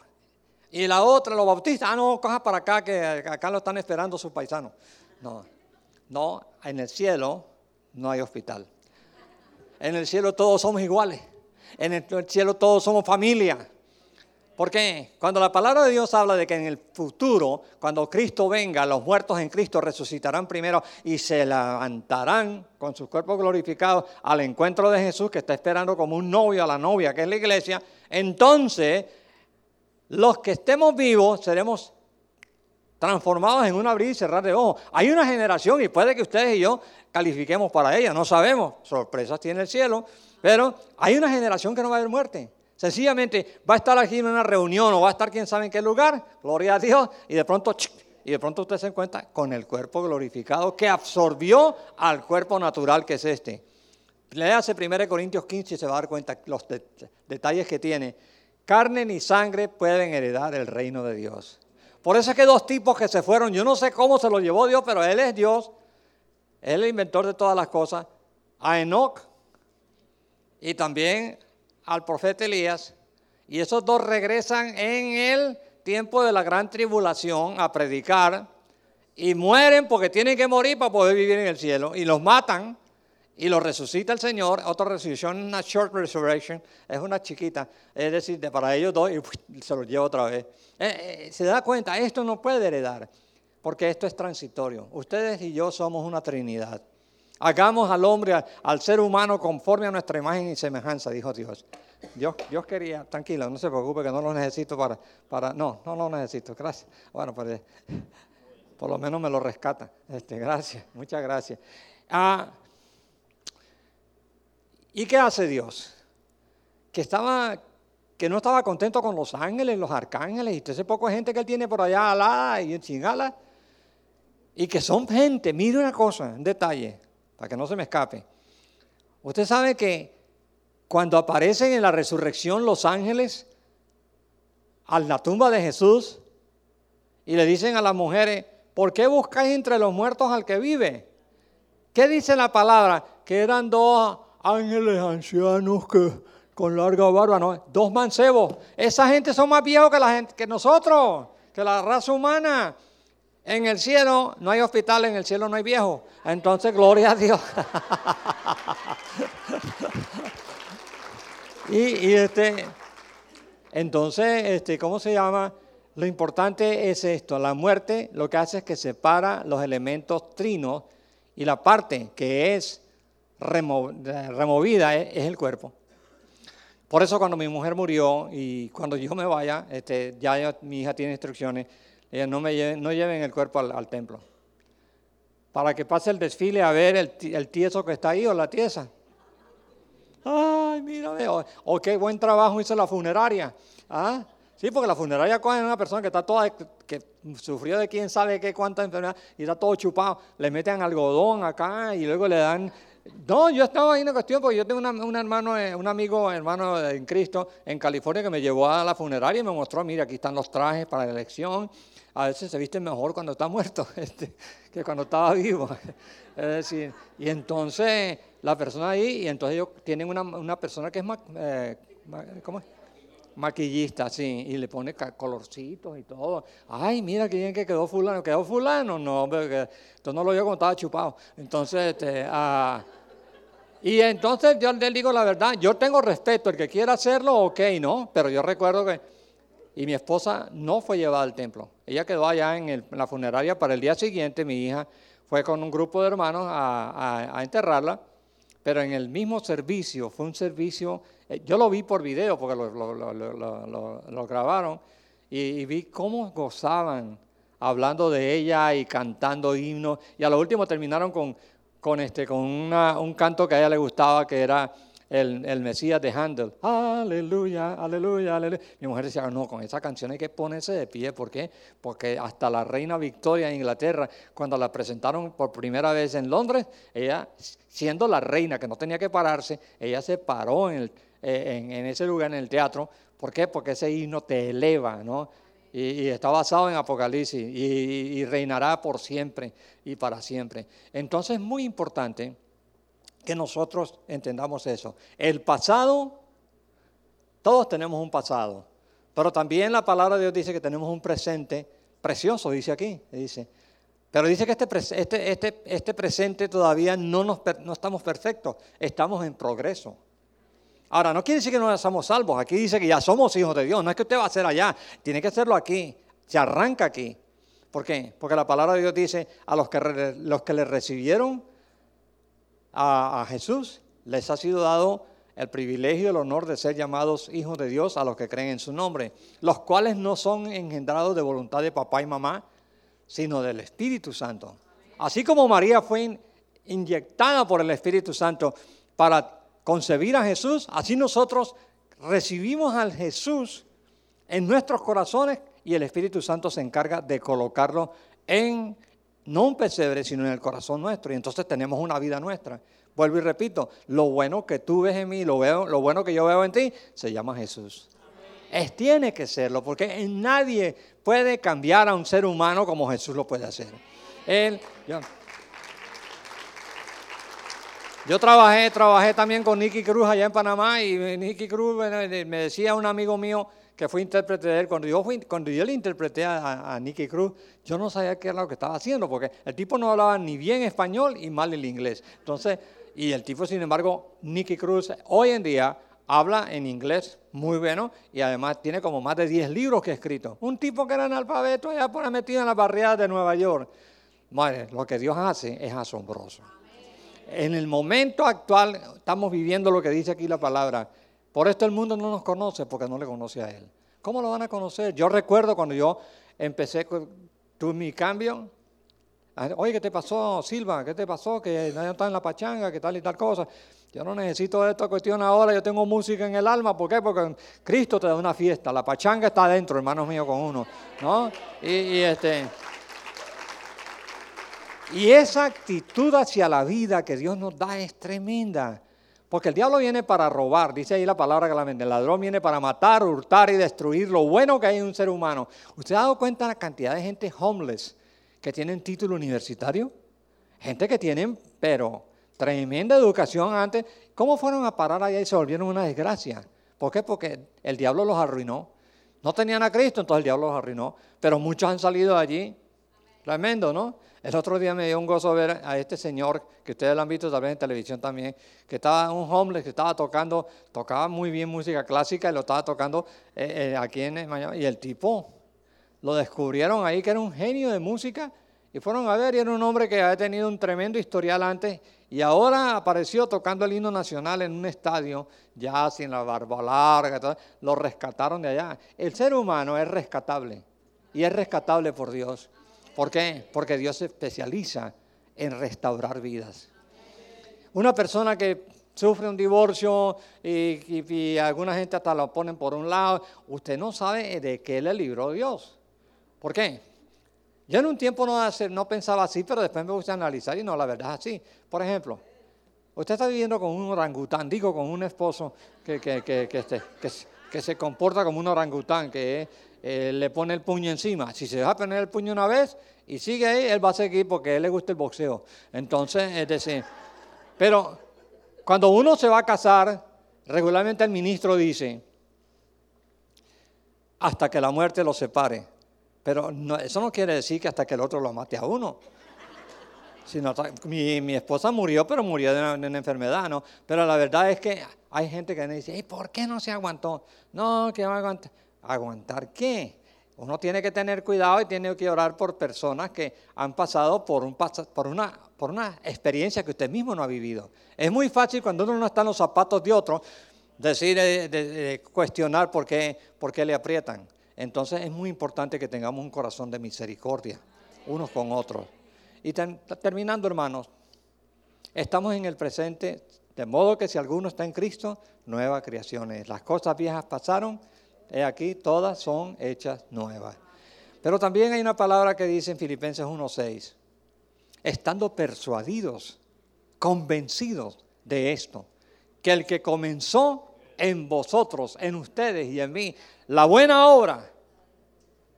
Y la otra, los bautistas, ah, no, coja para acá, que acá lo están esperando sus paisanos. No, no, en el cielo no hay hospital. En el cielo todos somos iguales. En el cielo todos somos familia. Porque cuando la palabra de Dios habla de que en el futuro, cuando Cristo venga, los muertos en Cristo resucitarán primero y se levantarán con sus cuerpos glorificados al encuentro de Jesús que está esperando como un novio a la novia, que es la iglesia, entonces los que estemos vivos seremos transformados en un abrir y cerrar de ojos. Hay una generación y puede que ustedes y yo califiquemos para ella, no sabemos, sorpresas tiene el cielo, pero hay una generación que no va a haber muerte. Sencillamente va a estar aquí en una reunión o va a estar quién sabe en qué lugar, gloria a Dios, y de pronto, y de pronto usted se encuentra con el cuerpo glorificado que absorbió al cuerpo natural que es este. Léase 1 Corintios 15 y se va a dar cuenta los detalles que tiene. Carne ni sangre pueden heredar el reino de Dios. Por eso es que dos tipos que se fueron, yo no sé cómo se lo llevó Dios, pero Él es Dios. es el inventor de todas las cosas, a Enoch y también al profeta Elías. Y esos dos regresan en el tiempo de la gran tribulación a predicar y mueren porque tienen que morir para poder vivir en el cielo y los matan y los resucita el Señor. Otra resurrección, una short resurrection, es una chiquita, es decir, de para ellos dos y se los lleva otra vez. Eh, eh, se da cuenta, esto no puede heredar porque esto es transitorio. Ustedes y yo somos una trinidad. Hagamos al hombre, al ser humano conforme a nuestra imagen y semejanza, dijo Dios. Dios, Dios quería, tranquilo, no se preocupe que no lo necesito para, para no, no lo necesito, gracias. Bueno, pues por lo menos me lo rescata. Este, gracias, muchas gracias. Ah, ¿Y qué hace Dios? Que estaba, que no estaba contento con los ángeles, los arcángeles, y todo ese poco de gente que él tiene por allá alada y en chingala, y que son gente, mire una cosa, un detalle, para que no se me escape. Usted sabe que cuando aparecen en la resurrección los ángeles a la tumba de Jesús y le dicen a las mujeres, ¿por qué buscáis entre los muertos al que vive? ¿Qué dice la palabra? Que eran dos ángeles ancianos que con larga barba, ¿no? Dos mancebos. Esa gente son más viejos que la gente, que nosotros, que la raza humana. En el cielo no hay hospital, en el cielo no hay viejos. Entonces, gloria a Dios. y, este, entonces, este, ¿cómo se llama? Lo importante es esto, la muerte lo que hace es que separa los elementos trinos y la parte que es removida es, el cuerpo. Por eso cuando mi mujer murió y cuando yo me vaya, este, ya mi hija tiene instrucciones, ella no, me lleven, no lleven el cuerpo al, templo. Para que pase el desfile a ver el, tieso que está ahí o la tiesa. Ay, mira, o, o qué buen trabajo hizo la funeraria. ¿Ah? Sí, porque la funeraria coge a una persona que está toda, que sufrió de quién sabe qué cuánta enfermedad y está todo chupado. Le meten algodón acá y luego le dan no, yo estaba ahí en la cuestión porque yo tengo un hermano, eh, un amigo, hermano en Cristo en California que me llevó a la funeraria y me mostró, mira, aquí están los trajes para la elección. A veces se viste mejor cuando está muerto este, que cuando estaba vivo. Es decir, y entonces la persona ahí, y entonces ellos tienen una, persona que es, eh, ¿cómo es? maquillista, sí, y le pone colorcitos y todo. Ay, mira qué bien que quedó fulano. ¿Quedó fulano? No, hombre, que, esto no lo vio como estaba chupado. Entonces, este, ah, y entonces yo le digo la verdad, yo tengo respeto, el que quiera hacerlo, ok, ¿no? Pero yo recuerdo que, y mi esposa no fue llevada al templo. Ella quedó allá en, la funeraria para el día siguiente, mi hija fue con un grupo de hermanos a enterrarla pero en el mismo servicio, fue un servicio, eh, yo lo vi por video porque lo, grabaron y, vi cómo gozaban hablando de ella y cantando himnos y a lo último terminaron con, este, con un canto que a ella le gustaba que era el, Mesías de Handel. Aleluya, aleluya, aleluya. Mi mujer decía, no, con esa canción hay que ponerse de pie. ¿Por qué? Porque hasta la reina Victoria en Inglaterra, cuando la presentaron por primera vez en Londres, ella, siendo la reina que no tenía que pararse, ella se paró en, eh, ese lugar, en el teatro. ¿Por qué? Porque ese himno te eleva, ¿no? Y, está basado en Apocalipsis y, y, reinará por siempre y para siempre. Entonces es muy importante que nosotros entendamos eso. El pasado, todos tenemos un pasado, pero también la palabra de Dios dice que tenemos un presente precioso, dice aquí, dice. Pero dice que este, este, este, este presente todavía no, nos, no estamos perfectos, estamos en progreso. Ahora, no quiere decir que no somos salvos, aquí dice que ya somos hijos de Dios, no es que usted va a hacer allá, tiene que hacerlo aquí, se arranca aquí. ¿Por qué? Porque la palabra de Dios dice a los que, los que le recibieron, a, Jesús, les ha sido dado el privilegio y el honor de ser llamados hijos de Dios a los que creen en su nombre, los cuales no son engendrados de voluntad de papá y mamá, sino del Espíritu Santo. Así como María fue inyectada por el Espíritu Santo para concebir a Jesús, así nosotros recibimos al Jesús en nuestros corazones y el Espíritu Santo se encarga de colocarlo en no un pesebre, sino en el corazón nuestro. Y entonces tenemos una vida nuestra. Vuelvo y repito, lo bueno que tú ves en mí, lo, bueno que yo veo en ti, se llama Jesús. Es, tiene que serlo, porque nadie puede cambiar a un ser humano como Jesús lo puede hacer. Él, Yo trabajé, trabajé también con Nicky Cruz allá en Panamá y Nicky Cruz me decía un amigo mío que fue intérprete de él, cuando yo, le interpreté a, a, Nicky Cruz, yo no sabía qué era lo que estaba haciendo, porque el tipo no hablaba ni bien español y mal el inglés. Entonces, y el tipo, sin embargo, Nicky Cruz, hoy en día habla en inglés muy bueno y además tiene como más de 10 libros que ha escrito. Un tipo que era analfabeto allá por metido en la barriada de Nueva York. Madre, lo que Dios hace es asombroso. En el momento actual estamos viviendo lo que dice aquí la palabra. Por esto el mundo no nos conoce porque no le conoce a Él. ¿Cómo lo van a conocer? Yo recuerdo cuando yo empecé, tuve mi cambio. Ah, oye, ¿qué te pasó, Silva? ¿Qué te pasó? Que nadie está en la pachanga, que tal y tal cosa. Yo no necesito esta cuestión ahora, yo tengo música en el alma. ¿Por qué? Porque Cristo te da una fiesta. La pachanga está adentro, hermanos míos, con uno. ¿no? y este. Y esa actitud hacia la vida que Dios nos da es tremenda. Porque el diablo viene para robar, dice ahí la palabra vende. El ladrón viene para matar, hurtar y destruir lo bueno que hay en un ser humano. ¿Usted ha dado cuenta de la cantidad de gente homeless que tienen título universitario? Gente que tienen, pero tremenda educación antes. ¿Cómo fueron a parar allá y se volvieron una desgracia? ¿Por qué? Porque el diablo los arruinó. No tenían a Cristo, entonces el diablo los arruinó. Pero muchos han salido de allí. Tremendo, ¿no? El otro día me dio un gozo ver a este señor, que ustedes lo han visto tal en televisión también, que estaba un homeless, que estaba tocando, tocaba muy bien música clásica y lo estaba tocando eh, eh, aquí en Miami. Y el tipo, lo descubrieron ahí que era un genio de música y fueron a ver y era un hombre que había tenido un tremendo historial antes y ahora apareció tocando el himno nacional en un estadio, ya sin la barba larga, lo rescataron de allá. El ser humano es rescatable y es rescatable por Dios. ¿Por qué? Porque Dios se especializa en restaurar vidas. Una persona que sufre un divorcio y, alguna gente hasta lo ponen por un lado, usted no sabe de qué le libró Dios. ¿Por qué? Yo en un tiempo no, pensaba así, pero después me gusta analizar y no, la verdad es así. Por ejemplo, usted está viviendo con un orangután, digo, con un esposo que, que, que, que se comporta como un orangután, que eh, le pone el puño encima. Si se deja poner el puño una vez y sigue ahí, él va a seguir porque a él le gusta el boxeo. Entonces, es decir, pero cuando uno se va a casar, regularmente el ministro dice, hasta que la muerte lo separe. Pero eso no quiere decir que hasta que el otro lo mate a uno. Mi, mi esposa murió, pero murió de una, de una, enfermedad, ¿no? Pero la verdad es que hay gente que me dice, ¿y por qué no se aguantó? No, que no aguantó. ¿Aguantar qué? Uno tiene que tener cuidado y tiene que orar por personas que han pasado por, un, una, experiencia que usted mismo no ha vivido. Es muy fácil cuando uno no está en los zapatos de otro decir, de, cuestionar por qué, por qué le aprietan. Entonces es muy importante que tengamos un corazón de misericordia unos con otros. Y terminando, hermanos, estamos en el presente, de modo que si alguno está en Cristo, nueva creación es. Las cosas viejas pasaron He aquí, todas son hechas nuevas. Pero también hay una palabra que dice en Filipenses 1.6, estando persuadidos, convencidos de esto, que el que comenzó en vosotros, en ustedes y en mí, la buena obra,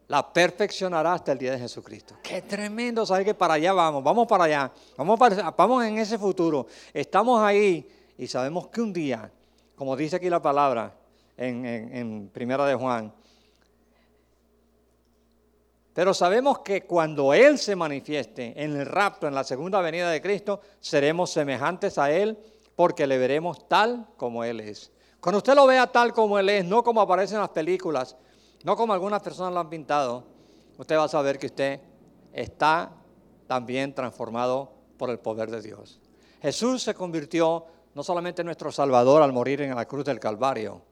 la perfeccionará hasta el día de Jesucristo. Qué tremendo saber que para allá vamos, vamos para allá, vamos, vamos en ese futuro. Estamos ahí y sabemos que un día, como dice aquí la palabra, en, Primera de Juan. Pero sabemos que cuando Él se manifieste en el rapto, en la segunda venida de Cristo, seremos semejantes a Él porque le veremos tal como Él es. Cuando usted lo vea tal como Él es, no como aparece en las películas, no como algunas personas lo han pintado, usted va a saber que usted está también transformado por el poder de Dios. Jesús se convirtió no solamente en nuestro Salvador al morir en la cruz del Calvario,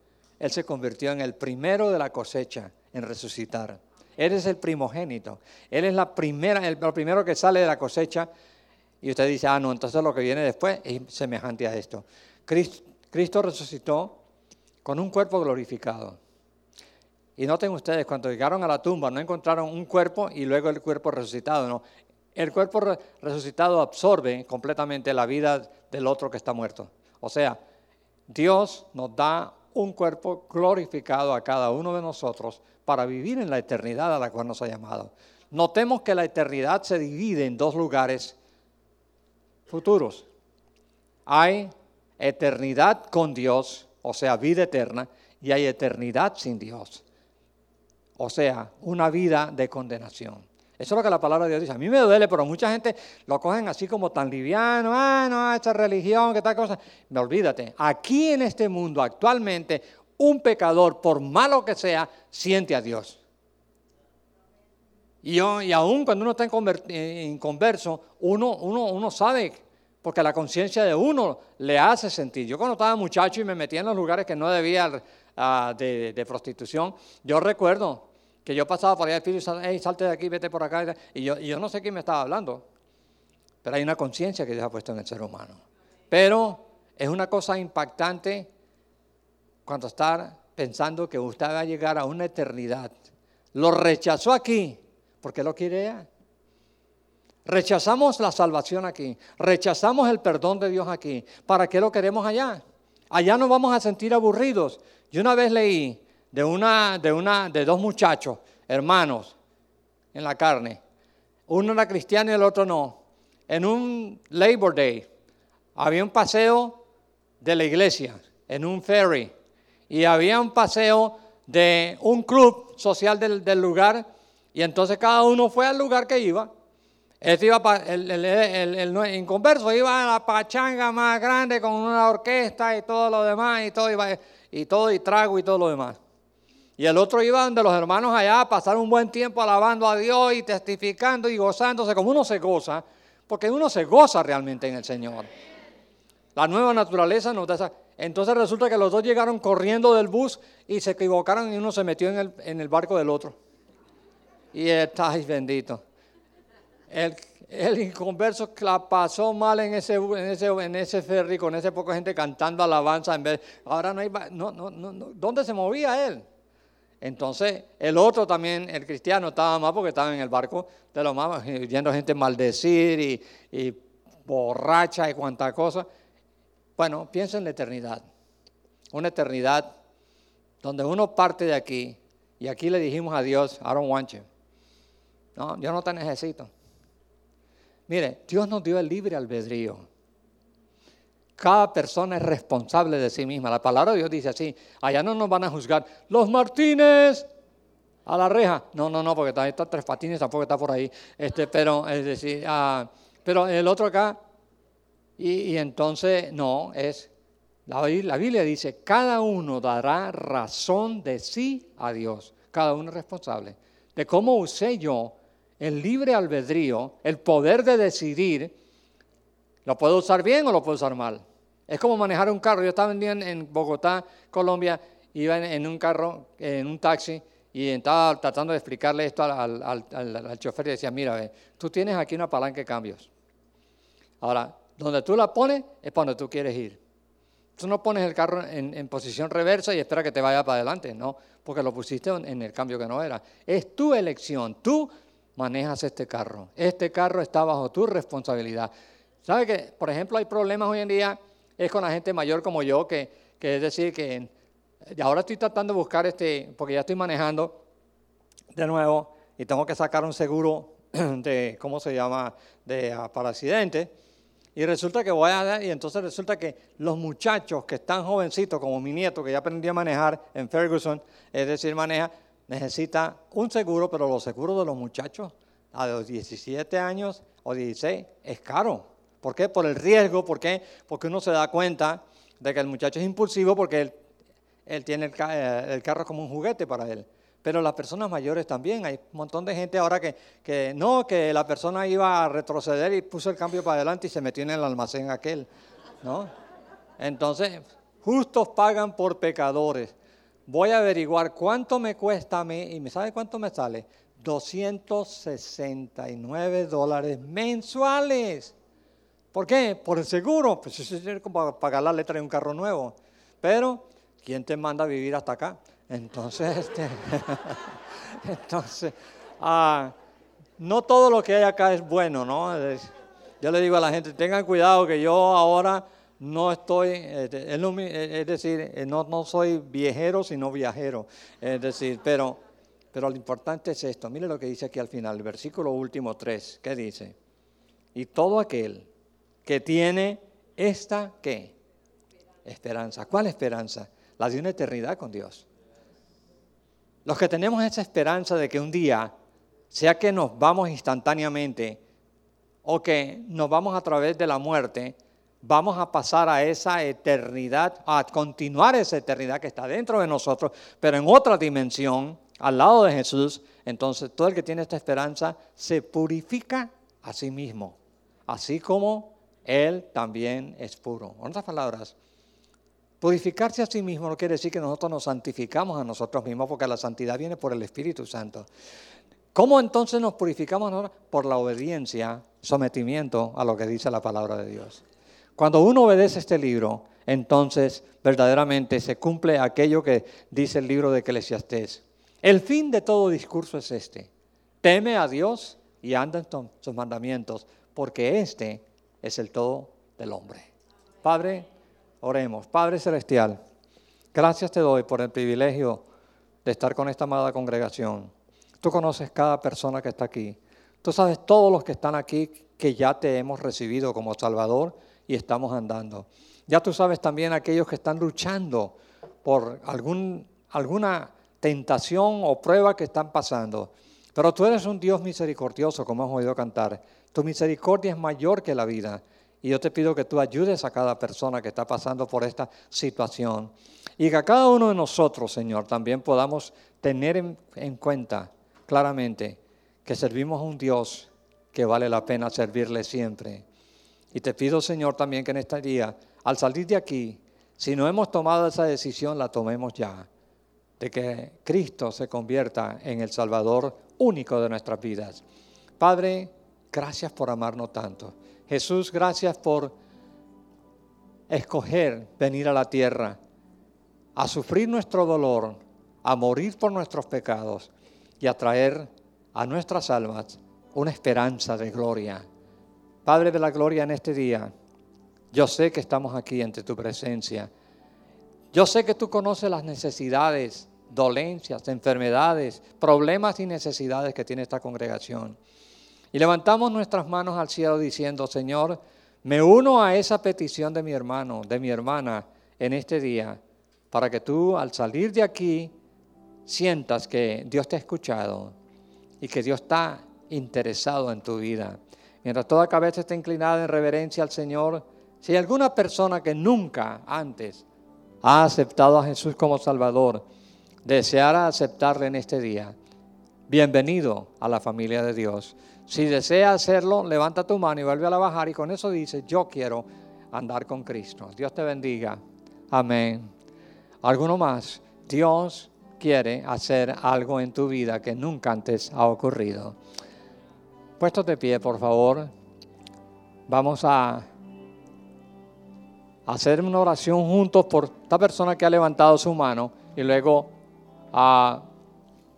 él se convirtió en el primero de la cosecha en resucitar. Él es el primogénito. Él es la primera, el, primero que sale de la cosecha. Y usted dice, ah, no, entonces lo que viene después es semejante a esto. Cristo, Cristo resucitó con un cuerpo glorificado. Y noten ustedes, cuando llegaron a la tumba, no encontraron un cuerpo y luego el cuerpo resucitado, no. El cuerpo resucitado absorbe completamente la vida del otro que está muerto. O sea, Dios nos da un cuerpo glorificado a cada uno de nosotros para vivir en la eternidad a la cual nos ha llamado. Notemos que la eternidad se divide en dos lugares futuros. hay eternidad con Dios, o sea, vida eterna, y hay eternidad sin Dios, o sea, una vida de condenación. Eso es lo que la palabra de Dios dice. A mí me duele, pero mucha gente lo cogen así como tan liviano. Ah, no, esta religión, qué tal cosa. Me olvídate. Aquí en este mundo actualmente, un pecador, por malo que sea, siente a Dios. Y, y aún cuando uno está en converso, uno, uno, sabe, porque la conciencia de uno le hace sentir. Yo cuando estaba muchacho y me metía en los lugares que no debía de, de prostitución, yo recuerdo que yo pasaba por allá, espíritu, hey, salte de aquí, vete por acá. Y yo, yo no sé quién me estaba hablando. Pero hay una conciencia que Dios ha puesto en el ser humano. Pero es una cosa impactante cuando está pensando que usted va a llegar a una eternidad. Lo rechazó aquí, porque lo quiere allá. Rechazamos la salvación aquí, rechazamos el perdón de Dios aquí. ¿Para qué lo queremos allá? Allá nos vamos a sentir aburridos. Yo una vez leí de, una, de, una, de dos muchachos, hermanos, en la carne. Uno era cristiano y el otro no. En un Labor Day había un paseo de la iglesia, en un ferry, y había un paseo de un club social del, del lugar, y entonces cada uno fue al lugar que iba. Este iba el, el, el, inconverso iba a la pachanga más grande con una orquesta y todo lo demás, y todo, iba, y todo, y trago y todo lo demás. Y el otro iba donde los hermanos allá a pasar un buen tiempo alabando a Dios y testificando y gozándose como uno se goza, porque uno se goza realmente en el Señor. La nueva naturaleza nos da esa. Entonces resulta que los dos llegaron corriendo del bus y se equivocaron y uno se metió en el, en el barco del otro. Y está bendito. El, el inconverso la pasó mal en ese, en ese, en ese ferry con esa poca gente cantando alabanza en vez. Ahora no hay. No, no, no, ¿Dónde se movía él? Entonces, el otro también, el cristiano, estaba mal porque estaba en el barco de los más, viendo gente maldecir y, y borracha y cuanta cosa. Bueno, piensa en la eternidad. Una eternidad donde uno parte de aquí y aquí le dijimos a Dios, I don't want you. No, yo no te necesito. Mire, Dios nos dio el libre albedrío. Cada persona es responsable de sí misma. La palabra de Dios dice así, allá no nos van a juzgar. Los Martínez a la reja. No, no, no, porque está, está tres patines, tampoco está por ahí. Este, pero, es decir, ah, pero el otro acá, y, entonces, no, es, la, la Biblia dice, cada uno dará razón de sí a Dios. Cada uno es responsable. De cómo usé yo el libre albedrío, el poder de decidir, ¿lo puedo usar bien o lo puedo usar mal? Es como manejar un carro. Yo estaba en, en Bogotá, Colombia, iba en, un carro, en un taxi, y estaba tratando de explicarle esto al, al, chofer y decía, mira, tú tienes aquí una palanca de cambios. Ahora, donde tú la pones es donde tú quieres ir. Tú no pones el carro en, posición reversa y espera que te vaya para adelante, no, porque lo pusiste en el cambio que no era. Es tu elección, tú manejas este carro. Este carro está bajo tu responsabilidad. ¿Sabe que, por ejemplo, hay problemas hoy en día es con la gente mayor como yo, que, es decir, que ahora estoy tratando de buscar este, porque ya estoy manejando de nuevo y tengo que sacar un seguro de, ¿cómo se llama?, de, ah, para accidentes. Y resulta que voy a dar, y entonces resulta que los muchachos que están jovencitos, como mi nieto, que ya aprendió a manejar en Ferguson, es decir, maneja, necesita un seguro, pero los seguros de los muchachos a los 17 años o 16 es caro. ¿Por qué? Por el riesgo, ¿por qué? Porque uno se da cuenta de que el muchacho es impulsivo porque él, tiene el, eh, el, carro como un juguete para él. Pero las personas mayores también, hay un montón de gente ahora que, que no, que la persona iba a retroceder y puso el cambio para adelante y se metió en el almacén aquel, ¿no? Entonces, justos pagan por pecadores. Voy a averiguar cuánto me cuesta a mí y me sabe cuánto me sale. 269 dólares mensuales. ¿Por qué? Por el seguro. Pues eso es como pagar la letra de un carro nuevo. Pero, ¿quién te manda a vivir hasta acá? Entonces, este, entonces ah, no todo lo que hay acá es bueno, ¿no? Yo le digo a la gente, tengan cuidado que yo ahora no estoy, este, es decir, eh, no, no soy viejero, sino viajero. Es decir, pero, pero lo importante es esto. Mire lo que dice aquí al final, el versículo último 3. ¿Qué dice? Y todo aquel que tiene esta qué? Esperanza. ¿Cuál esperanza? La de una eternidad con Dios. Los que tenemos esa esperanza de que un día, sea que nos vamos instantáneamente o que nos vamos a través de la muerte, vamos a pasar a esa eternidad, a continuar esa eternidad que está dentro de nosotros, pero en otra dimensión, al lado de Jesús, entonces todo el que tiene esta esperanza se purifica a sí mismo, así como Él también es puro. En otras palabras, purificarse a sí mismo no quiere decir que nosotros nos santificamos a nosotros mismos, porque la santidad viene por el Espíritu Santo. ¿Cómo entonces nos purificamos nosotros? Por la obediencia, sometimiento a lo que dice la palabra de Dios. Cuando uno obedece este libro, entonces verdaderamente se cumple aquello que dice el libro de Eclesiastés. El fin de todo discurso es este. Teme a Dios y anda en sus mandamientos, porque este es el todo del hombre. Padre, oremos. Padre Celestial, gracias te doy por el privilegio de estar con esta amada congregación. Tú conoces cada persona que está aquí. Tú sabes todos los que están aquí que ya te hemos recibido como Salvador y estamos andando. Ya tú sabes también aquellos que están luchando por algún, alguna tentación o prueba que están pasando. Pero tú eres un Dios misericordioso, como hemos oído cantar. Tu misericordia es mayor que la vida. Y yo te pido que tú ayudes a cada persona que está pasando por esta situación. Y que a cada uno de nosotros, Señor, también podamos tener en, en cuenta claramente que servimos a un Dios que vale la pena servirle siempre. Y te pido, Señor, también que en este día, al salir de aquí, si no hemos tomado esa decisión, la tomemos ya, de que Cristo se convierta en el Salvador único de nuestras vidas. Padre, gracias por amarnos tanto. Jesús, gracias por escoger venir a la tierra, a sufrir nuestro dolor, a morir por nuestros pecados y a traer a nuestras almas una esperanza de gloria Padre de la Gloria, en este día, yo sé que estamos aquí ante tu presencia. Yo sé que tú conoces las necesidades, dolencias, enfermedades, problemas y necesidades que tiene esta congregación. Y levantamos nuestras manos al cielo diciendo, Señor, me uno a esa petición de mi hermano, de mi hermana en este día, para que tú al salir de aquí sientas que Dios te ha escuchado y que Dios está interesado en tu vida. Mientras toda cabeza está inclinada en reverencia al Señor, si hay alguna persona que nunca antes ha aceptado a Jesús como Salvador, deseara aceptarle en este día, bienvenido a la familia de Dios. Si desea hacerlo, levanta tu mano y vuelve a la bajar y con eso dice, yo quiero andar con Cristo. Dios te bendiga. Amén. ¿Alguno más? Dios quiere hacer algo en tu vida que nunca antes ha ocurrido. Puestos de pie, por favor. Vamos a hacer una oración juntos por esta persona que ha levantado su mano y luego a,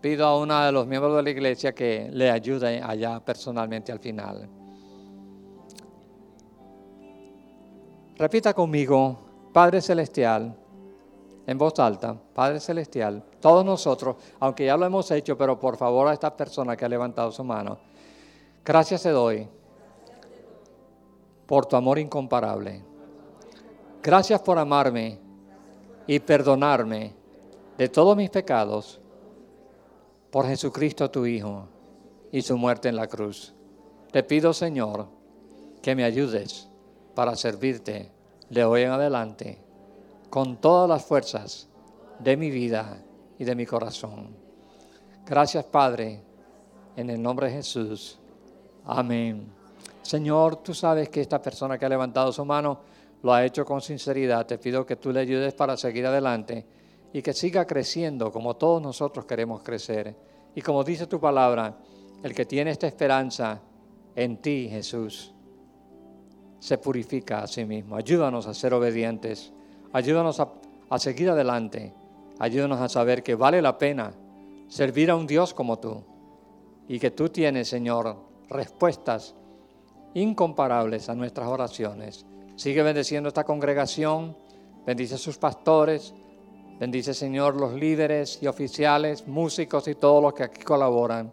pido a uno de los miembros de la iglesia que le ayude allá personalmente al final. Repita conmigo, Padre Celestial, en voz alta, Padre Celestial, todos nosotros, aunque ya lo hemos hecho, pero por favor a esta persona que ha levantado su mano, Gracias te doy por tu amor incomparable. Gracias por amarme y perdonarme de todos mis pecados por Jesucristo tu Hijo y su muerte en la cruz. Te pido, Señor, que me ayudes para servirte de hoy en adelante con todas las fuerzas de mi vida y de mi corazón. Gracias, Padre, en el nombre de Jesús. Amén. Señor, tú sabes que esta persona que ha levantado su mano lo ha hecho con sinceridad. Te pido que tú le ayudes para seguir adelante y que siga creciendo como todos nosotros queremos crecer. Y como dice tu palabra, el que tiene esta esperanza en ti, Jesús, se purifica a sí mismo. Ayúdanos a ser obedientes. Ayúdanos a, seguir adelante. Ayúdanos a saber que vale la pena servir a un Dios como tú. Y que tú tienes, Señor, respuestas incomparables a nuestras oraciones. Sigue bendiciendo esta congregación, bendice a sus pastores, bendice Señor los líderes y oficiales, músicos y todos los que aquí colaboran,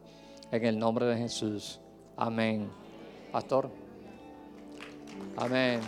en el nombre de Jesús. Amén. Pastor. Amén.